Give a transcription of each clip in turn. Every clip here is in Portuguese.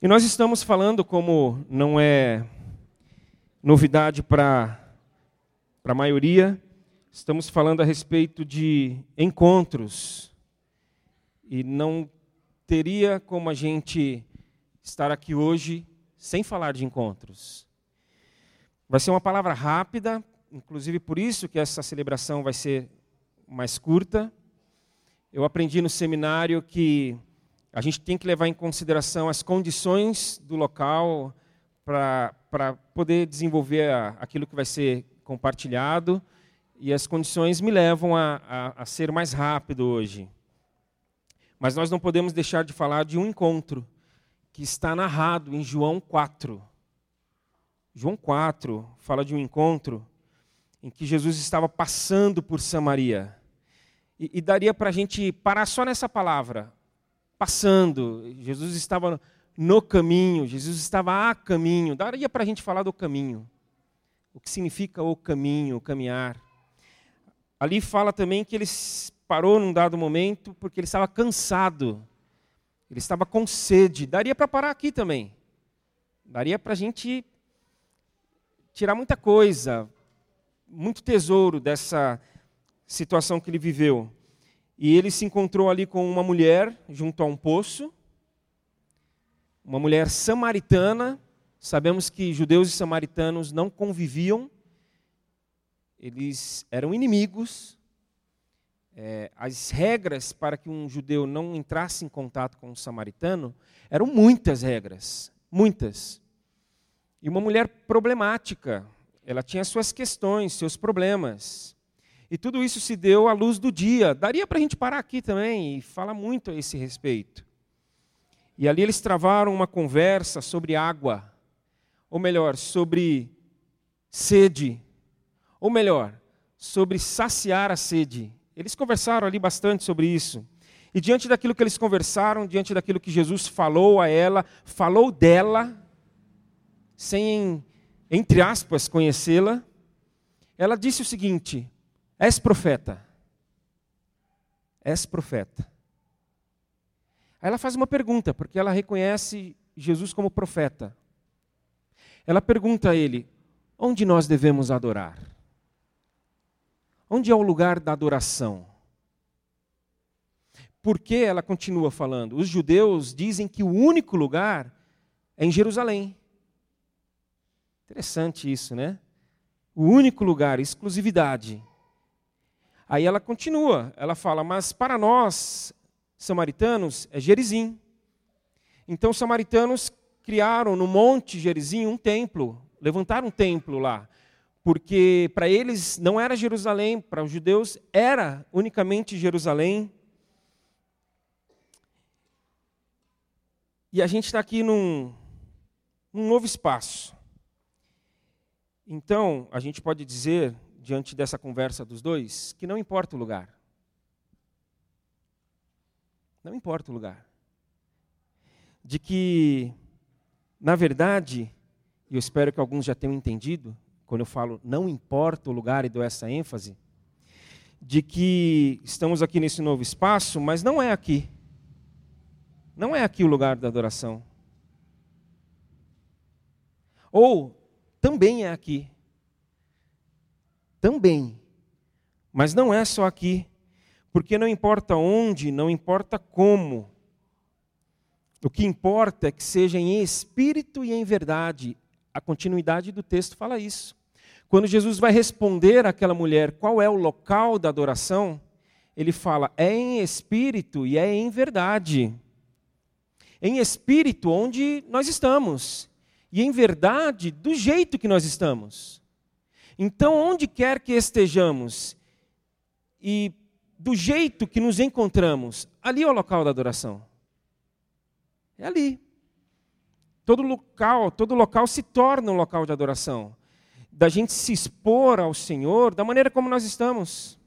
E nós estamos falando, como não é novidade para a maioria, estamos falando a respeito de encontros. E não teria como a gente estar aqui hoje sem falar de encontros. Vai ser uma palavra rápida, inclusive por isso que essa celebração vai ser mais curta. Eu aprendi no seminário que a gente tem que levar em consideração as condições do local para poder desenvolver a, aquilo que vai ser compartilhado, e as condições me levam a, a, a ser mais rápido hoje. Mas nós não podemos deixar de falar de um encontro que está narrado em João 4. João 4 fala de um encontro em que Jesus estava passando por Samaria. E, e daria para a gente parar só nessa palavra, passando. Jesus estava no caminho, Jesus estava a caminho. Daria para a gente falar do caminho. O que significa o caminho, o caminhar. Ali fala também que ele parou num dado momento porque ele estava cansado. Ele estava com sede. Daria para parar aqui também. Daria para a gente tirar muita coisa, muito tesouro dessa situação que ele viveu. E ele se encontrou ali com uma mulher junto a um poço, uma mulher samaritana. Sabemos que judeus e samaritanos não conviviam, eles eram inimigos. É, as regras para que um judeu não entrasse em contato com um samaritano eram muitas regras, muitas. E uma mulher problemática, ela tinha suas questões, seus problemas. E tudo isso se deu à luz do dia. Daria para a gente parar aqui também e falar muito a esse respeito. E ali eles travaram uma conversa sobre água, ou melhor, sobre sede, ou melhor, sobre saciar a sede. Eles conversaram ali bastante sobre isso. E diante daquilo que eles conversaram, diante daquilo que Jesus falou a ela, falou dela, sem, entre aspas, conhecê-la, ela disse o seguinte: És profeta. És profeta. Aí ela faz uma pergunta, porque ela reconhece Jesus como profeta. Ela pergunta a ele: onde nós devemos adorar? Onde é o lugar da adoração? Porque ela continua falando: os judeus dizem que o único lugar é em Jerusalém. Interessante isso, né? O único lugar, exclusividade. Aí ela continua, ela fala, mas para nós, samaritanos, é Gerizim. Então os samaritanos criaram no monte Gerizim um templo, levantaram um templo lá, porque para eles não era Jerusalém, para os judeus era unicamente Jerusalém. E a gente está aqui num, num novo espaço. Então, a gente pode dizer diante dessa conversa dos dois, que não importa o lugar. Não importa o lugar. De que, na verdade, e eu espero que alguns já tenham entendido, quando eu falo não importa o lugar e dou essa ênfase, de que estamos aqui nesse novo espaço, mas não é aqui. Não é aqui o lugar da adoração. Ou também é aqui, também. Mas não é só aqui, porque não importa onde, não importa como. O que importa é que seja em espírito e em verdade. A continuidade do texto fala isso. Quando Jesus vai responder àquela mulher qual é o local da adoração, ele fala: é em espírito e é em verdade. Em espírito, onde nós estamos, e em verdade, do jeito que nós estamos. Então, onde quer que estejamos e do jeito que nos encontramos, ali é o local da adoração. É ali. Todo local, todo local se torna um local de adoração. Da gente se expor ao Senhor da maneira como nós estamos.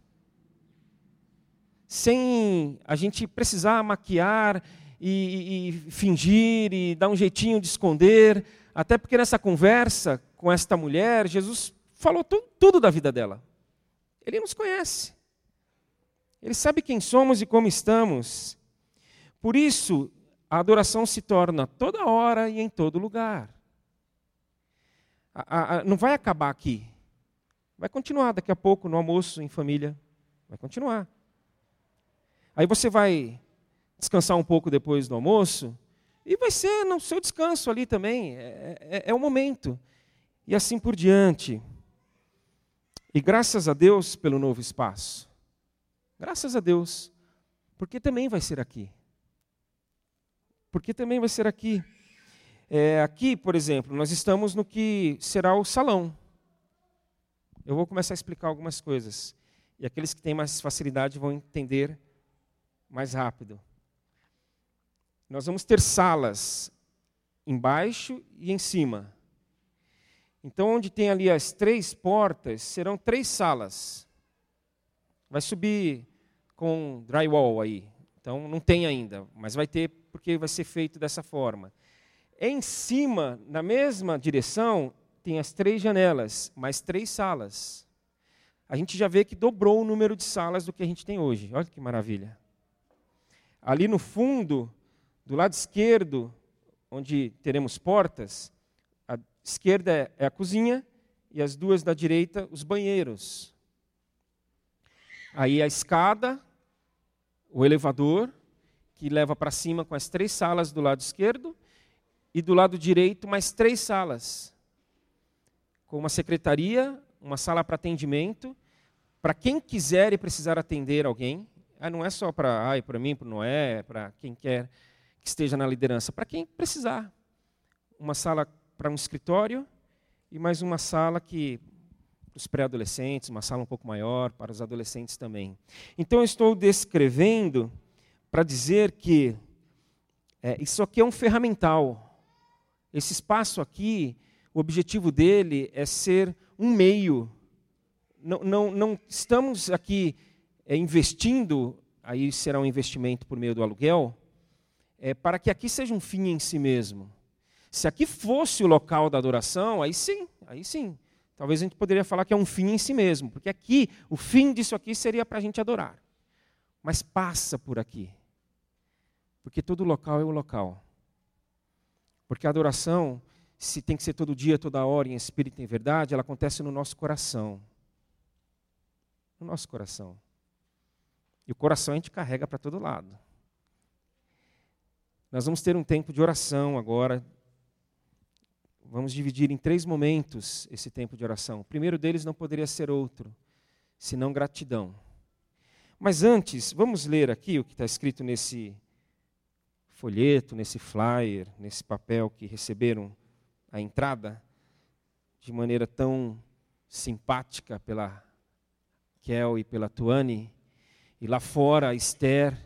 Sem a gente precisar maquiar e, e fingir e dar um jeitinho de esconder. Até porque nessa conversa com esta mulher, Jesus falou tu, tudo da vida dela. Ele nos conhece. Ele sabe quem somos e como estamos. Por isso, a adoração se torna toda hora e em todo lugar. A, a, não vai acabar aqui. Vai continuar daqui a pouco no almoço em família. Vai continuar. Aí você vai descansar um pouco depois do almoço e vai ser no seu descanso ali também. É, é, é o momento. E assim por diante. E graças a Deus pelo novo espaço. Graças a Deus. Porque também vai ser aqui porque também vai ser aqui. É, aqui, por exemplo, nós estamos no que será o salão. Eu vou começar a explicar algumas coisas. E aqueles que têm mais facilidade vão entender mais rápido. Nós vamos ter salas embaixo e em cima. Então, onde tem ali as três portas, serão três salas. Vai subir com drywall aí. Então, não tem ainda, mas vai ter porque vai ser feito dessa forma. Em cima, na mesma direção, tem as três janelas, mais três salas. A gente já vê que dobrou o número de salas do que a gente tem hoje. Olha que maravilha. Ali no fundo, do lado esquerdo, onde teremos portas, esquerda é a cozinha e as duas da direita, os banheiros. Aí a escada, o elevador que leva para cima com as três salas do lado esquerdo e do lado direito mais três salas. Com uma secretaria, uma sala para atendimento, para quem quiser e precisar atender alguém. Ah, não é só para ai, para mim, para Noé, para quem quer que esteja na liderança, para quem precisar. Uma sala para um escritório e mais uma sala que para os pré-adolescentes, uma sala um pouco maior para os adolescentes também. Então eu estou descrevendo para dizer que é, isso aqui é um ferramental. Esse espaço aqui, o objetivo dele é ser um meio. Não, não, não estamos aqui é, investindo, aí será um investimento por meio do aluguel, é, para que aqui seja um fim em si mesmo. Se aqui fosse o local da adoração, aí sim, aí sim. Talvez a gente poderia falar que é um fim em si mesmo, porque aqui, o fim disso aqui seria para a gente adorar. Mas passa por aqui. Porque todo local é o local. Porque a adoração, se tem que ser todo dia, toda hora, em espírito e em verdade, ela acontece no nosso coração. No nosso coração. E o coração a gente carrega para todo lado. Nós vamos ter um tempo de oração agora. Vamos dividir em três momentos esse tempo de oração. O primeiro deles não poderia ser outro, senão gratidão. Mas antes, vamos ler aqui o que está escrito nesse folheto, nesse flyer, nesse papel que receberam a entrada, de maneira tão simpática pela Kel e pela Tuane, e lá fora a Esther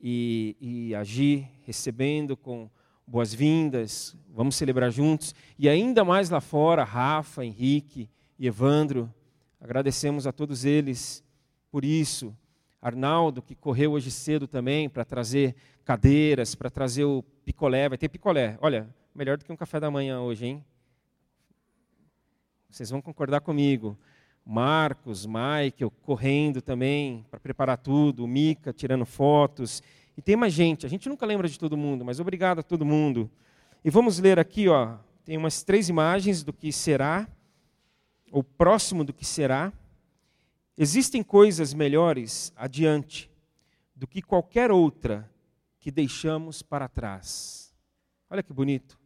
e, e a Gi recebendo com boas-vindas, vamos celebrar juntos, e ainda mais lá fora, Rafa, Henrique e Evandro, agradecemos a todos eles por isso. Arnaldo, que correu hoje cedo também para trazer cadeiras, para trazer o picolé. Vai ter picolé. Olha, melhor do que um café da manhã hoje, hein? Vocês vão concordar comigo. Marcos, Michael, correndo também para preparar tudo. Mica tirando fotos. E tem mais gente. A gente nunca lembra de todo mundo, mas obrigado a todo mundo. E vamos ler aqui, ó. Tem umas três imagens do que será, ou próximo do que será. Existem coisas melhores adiante do que qualquer outra que deixamos para trás. Olha que bonito.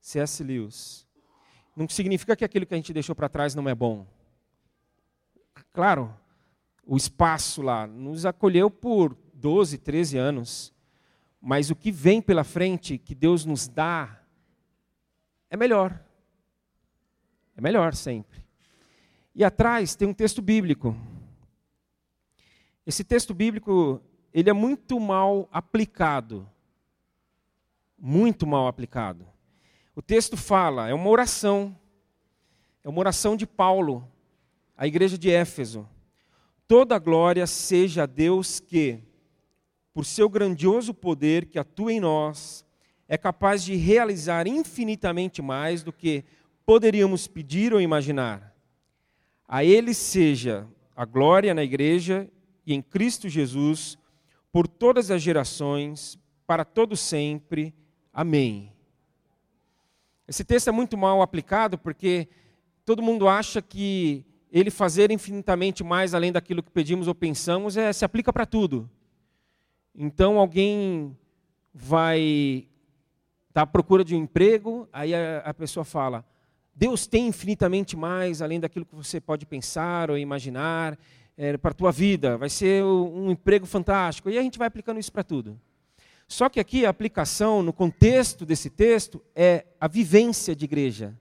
C.S. Lewis. Não significa que aquilo que a gente deixou para trás não é bom. Claro, o espaço lá nos acolheu por 12, 13 anos. Mas o que vem pela frente, que Deus nos dá, é melhor. É melhor sempre. E atrás tem um texto bíblico. Esse texto bíblico ele é muito mal aplicado. Muito mal aplicado. O texto fala, é uma oração. É uma oração de Paulo, à igreja de Éfeso. Toda glória seja a Deus que, por seu grandioso poder que atua em nós, é capaz de realizar infinitamente mais do que poderíamos pedir ou imaginar. A Ele seja a glória na igreja e em Cristo Jesus por todas as gerações, para todo sempre. Amém. Esse texto é muito mal aplicado porque todo mundo acha que ele fazer infinitamente mais além daquilo que pedimos ou pensamos é, se aplica para tudo. Então alguém vai estar tá à procura de um emprego, aí a, a pessoa fala: Deus tem infinitamente mais além daquilo que você pode pensar ou imaginar é, para a tua vida. Vai ser um emprego fantástico. E a gente vai aplicando isso para tudo. Só que aqui a aplicação, no contexto desse texto, é a vivência de igreja.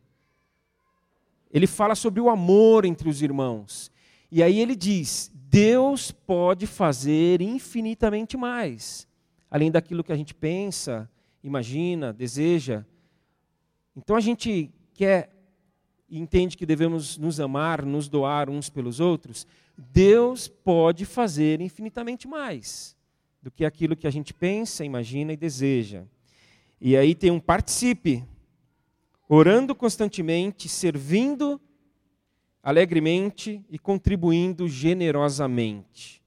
Ele fala sobre o amor entre os irmãos. E aí ele diz: Deus pode fazer infinitamente mais, além daquilo que a gente pensa, imagina, deseja. Então a gente quer e entende que devemos nos amar, nos doar uns pelos outros. Deus pode fazer infinitamente mais do que aquilo que a gente pensa, imagina e deseja. E aí tem um participe, orando constantemente, servindo alegremente e contribuindo generosamente.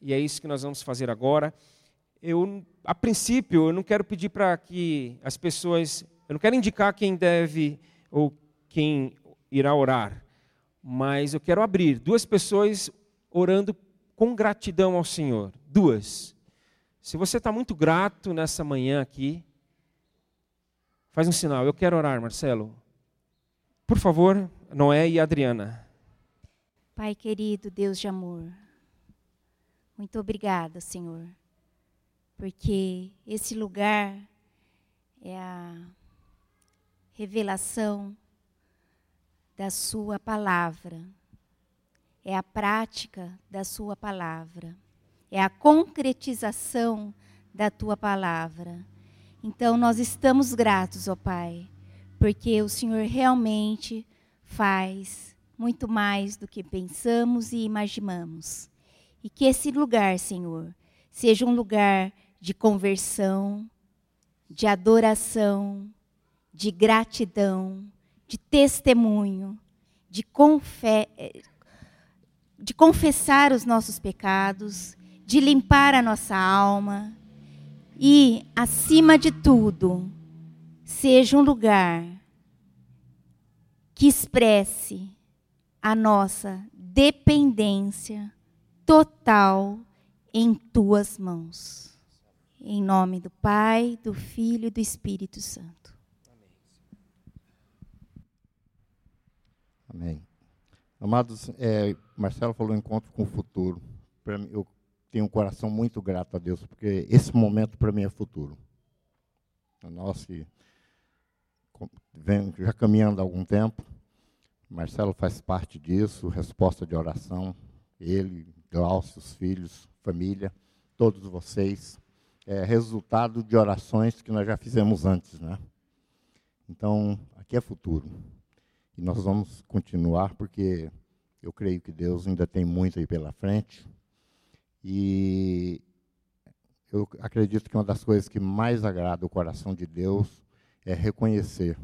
E é isso que nós vamos fazer agora. Eu, a princípio, eu não quero pedir para que as pessoas, eu não quero indicar quem deve ou quem irá orar, mas eu quero abrir duas pessoas orando com gratidão ao Senhor. Duas. Se você está muito grato nessa manhã aqui, faz um sinal. Eu quero orar, Marcelo. Por favor, Noé e Adriana. Pai querido, Deus de amor, muito obrigada, Senhor, porque esse lugar é a revelação da Sua palavra, é a prática da Sua palavra é a concretização da tua palavra. Então nós estamos gratos, ó Pai, porque o Senhor realmente faz muito mais do que pensamos e imaginamos. E que esse lugar, Senhor, seja um lugar de conversão, de adoração, de gratidão, de testemunho, de, confe de confessar os nossos pecados de limpar a nossa alma e, acima de tudo, seja um lugar que expresse a nossa dependência total em tuas mãos. Em nome do Pai, do Filho e do Espírito Santo. Amém. Amados, é, Marcelo falou encontro com o futuro. Mim, eu tenho um coração muito grato a Deus, porque esse momento para mim é futuro. Nós que vem já caminhando há algum tempo, Marcelo faz parte disso, resposta de oração, ele, Glaucio, os filhos, família, todos vocês, é resultado de orações que nós já fizemos antes, né? Então, aqui é futuro. E nós vamos continuar porque eu creio que Deus ainda tem muito aí pela frente. E eu acredito que uma das coisas que mais agrada o coração de Deus é reconhecer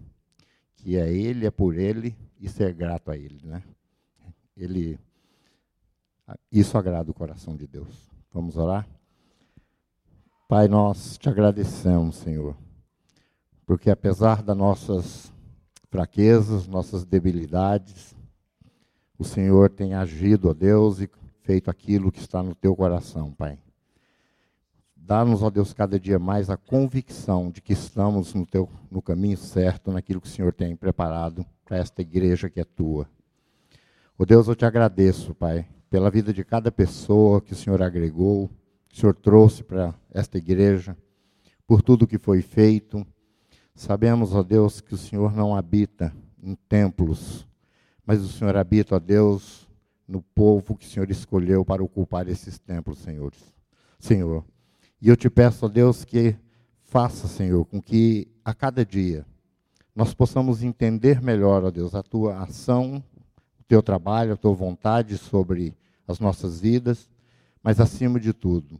que é Ele, é por Ele e ser grato a Ele, né? Ele, isso agrada o coração de Deus. Vamos orar? Pai, nós te agradecemos, Senhor, porque apesar das nossas fraquezas, nossas debilidades, o Senhor tem agido, ó Deus, e feito aquilo que está no teu coração, Pai. Dá-nos, ó Deus, cada dia mais a convicção de que estamos no, teu, no caminho certo, naquilo que o Senhor tem preparado para esta igreja que é tua. Ó Deus, eu te agradeço, Pai, pela vida de cada pessoa que o Senhor agregou, que o Senhor trouxe para esta igreja, por tudo que foi feito. Sabemos, ó Deus, que o Senhor não habita em templos, mas o Senhor habita, ó Deus, no povo que o Senhor escolheu para ocupar esses templos, senhores. Senhor. E eu te peço, ó Deus, que faça, Senhor, com que a cada dia nós possamos entender melhor, ó Deus, a tua ação, o teu trabalho, a tua vontade sobre as nossas vidas, mas acima de tudo,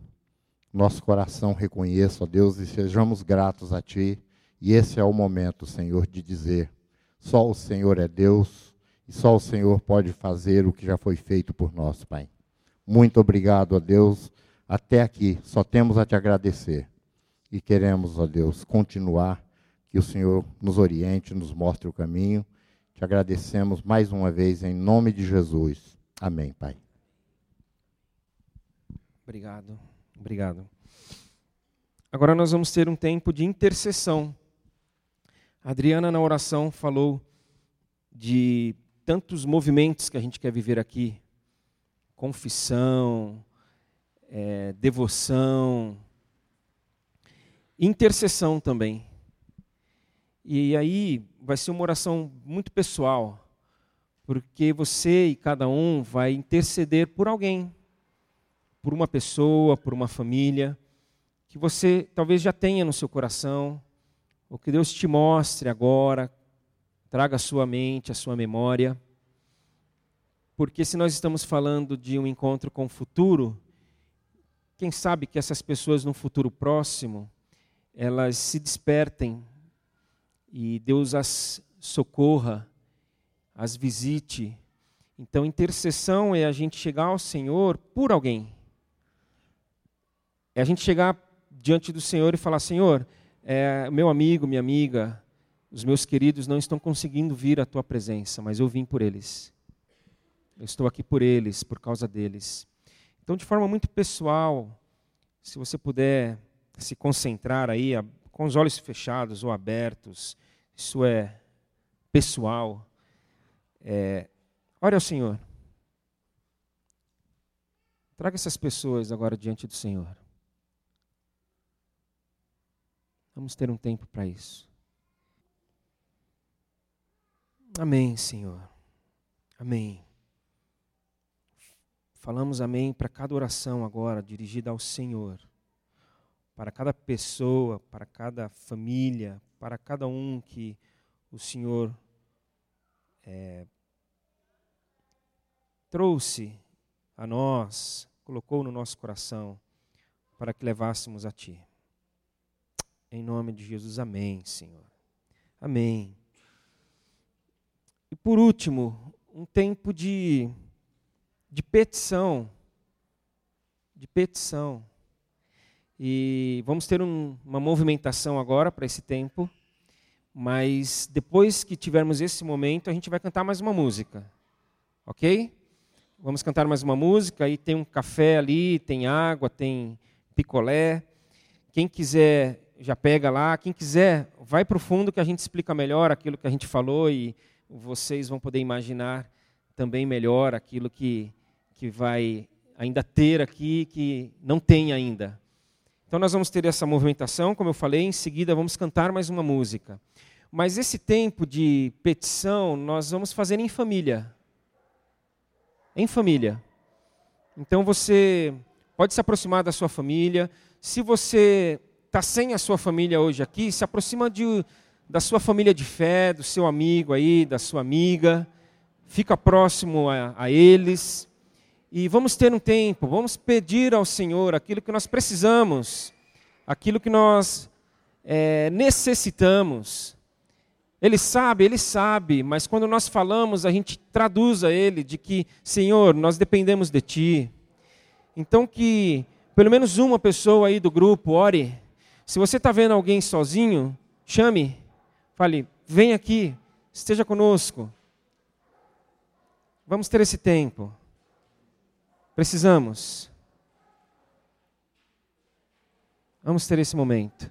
nosso coração reconheça, ó Deus, e sejamos gratos a ti. E esse é o momento, Senhor, de dizer: só o Senhor é Deus e só o Senhor pode fazer o que já foi feito por nós, Pai. Muito obrigado a Deus. Até aqui, só temos a te agradecer. e queremos, ó Deus, continuar, que o Senhor nos oriente, nos mostre o caminho. Te agradecemos mais uma vez em nome de Jesus. Amém, Pai. Obrigado, obrigado. Agora nós vamos ter um tempo de intercessão. A Adriana, na oração, falou de tantos movimentos que a gente quer viver aqui: confissão, é, devoção, intercessão também. E aí vai ser uma oração muito pessoal, porque você e cada um vai interceder por alguém, por uma pessoa, por uma família, que você talvez já tenha no seu coração, ou que Deus te mostre agora, traga a sua mente, a sua memória. Porque se nós estamos falando de um encontro com o futuro, quem sabe que essas pessoas no futuro próximo, elas se despertem e Deus as socorra, as visite. Então, intercessão é a gente chegar ao Senhor por alguém. É a gente chegar diante do Senhor e falar: Senhor, é, meu amigo, minha amiga, os meus queridos não estão conseguindo vir à tua presença, mas eu vim por eles. Eu estou aqui por eles, por causa deles. Então, de forma muito pessoal, se você puder se concentrar aí, com os olhos fechados ou abertos, isso é pessoal. É, ore ao Senhor. Traga essas pessoas agora diante do Senhor. Vamos ter um tempo para isso. Amém, Senhor. Amém. Falamos amém para cada oração agora dirigida ao Senhor para cada pessoa, para cada família, para cada um que o Senhor é, trouxe a nós, colocou no nosso coração, para que levássemos a Ti. Em nome de Jesus, amém, Senhor. Amém. E por último, um tempo de, de petição. De petição. E vamos ter um, uma movimentação agora para esse tempo. Mas depois que tivermos esse momento, a gente vai cantar mais uma música. Ok? Vamos cantar mais uma música. Aí tem um café ali, tem água, tem picolé. Quem quiser, já pega lá. Quem quiser, vai para o fundo que a gente explica melhor aquilo que a gente falou e vocês vão poder imaginar também melhor aquilo que, que vai ainda ter aqui, que não tem ainda. Então nós vamos ter essa movimentação, como eu falei, em seguida vamos cantar mais uma música. Mas esse tempo de petição nós vamos fazer em família. Em família. Então você pode se aproximar da sua família. Se você está sem a sua família hoje aqui, se aproxima de, da sua família de fé, do seu amigo aí, da sua amiga. Fica próximo a, a eles. E vamos ter um tempo, vamos pedir ao Senhor aquilo que nós precisamos, aquilo que nós é, necessitamos. Ele sabe, ele sabe, mas quando nós falamos, a gente traduz a ele de que, Senhor, nós dependemos de Ti. Então que pelo menos uma pessoa aí do grupo ore. Se você está vendo alguém sozinho, chame, fale, vem aqui, esteja conosco. Vamos ter esse tempo. Precisamos. Vamos ter esse momento.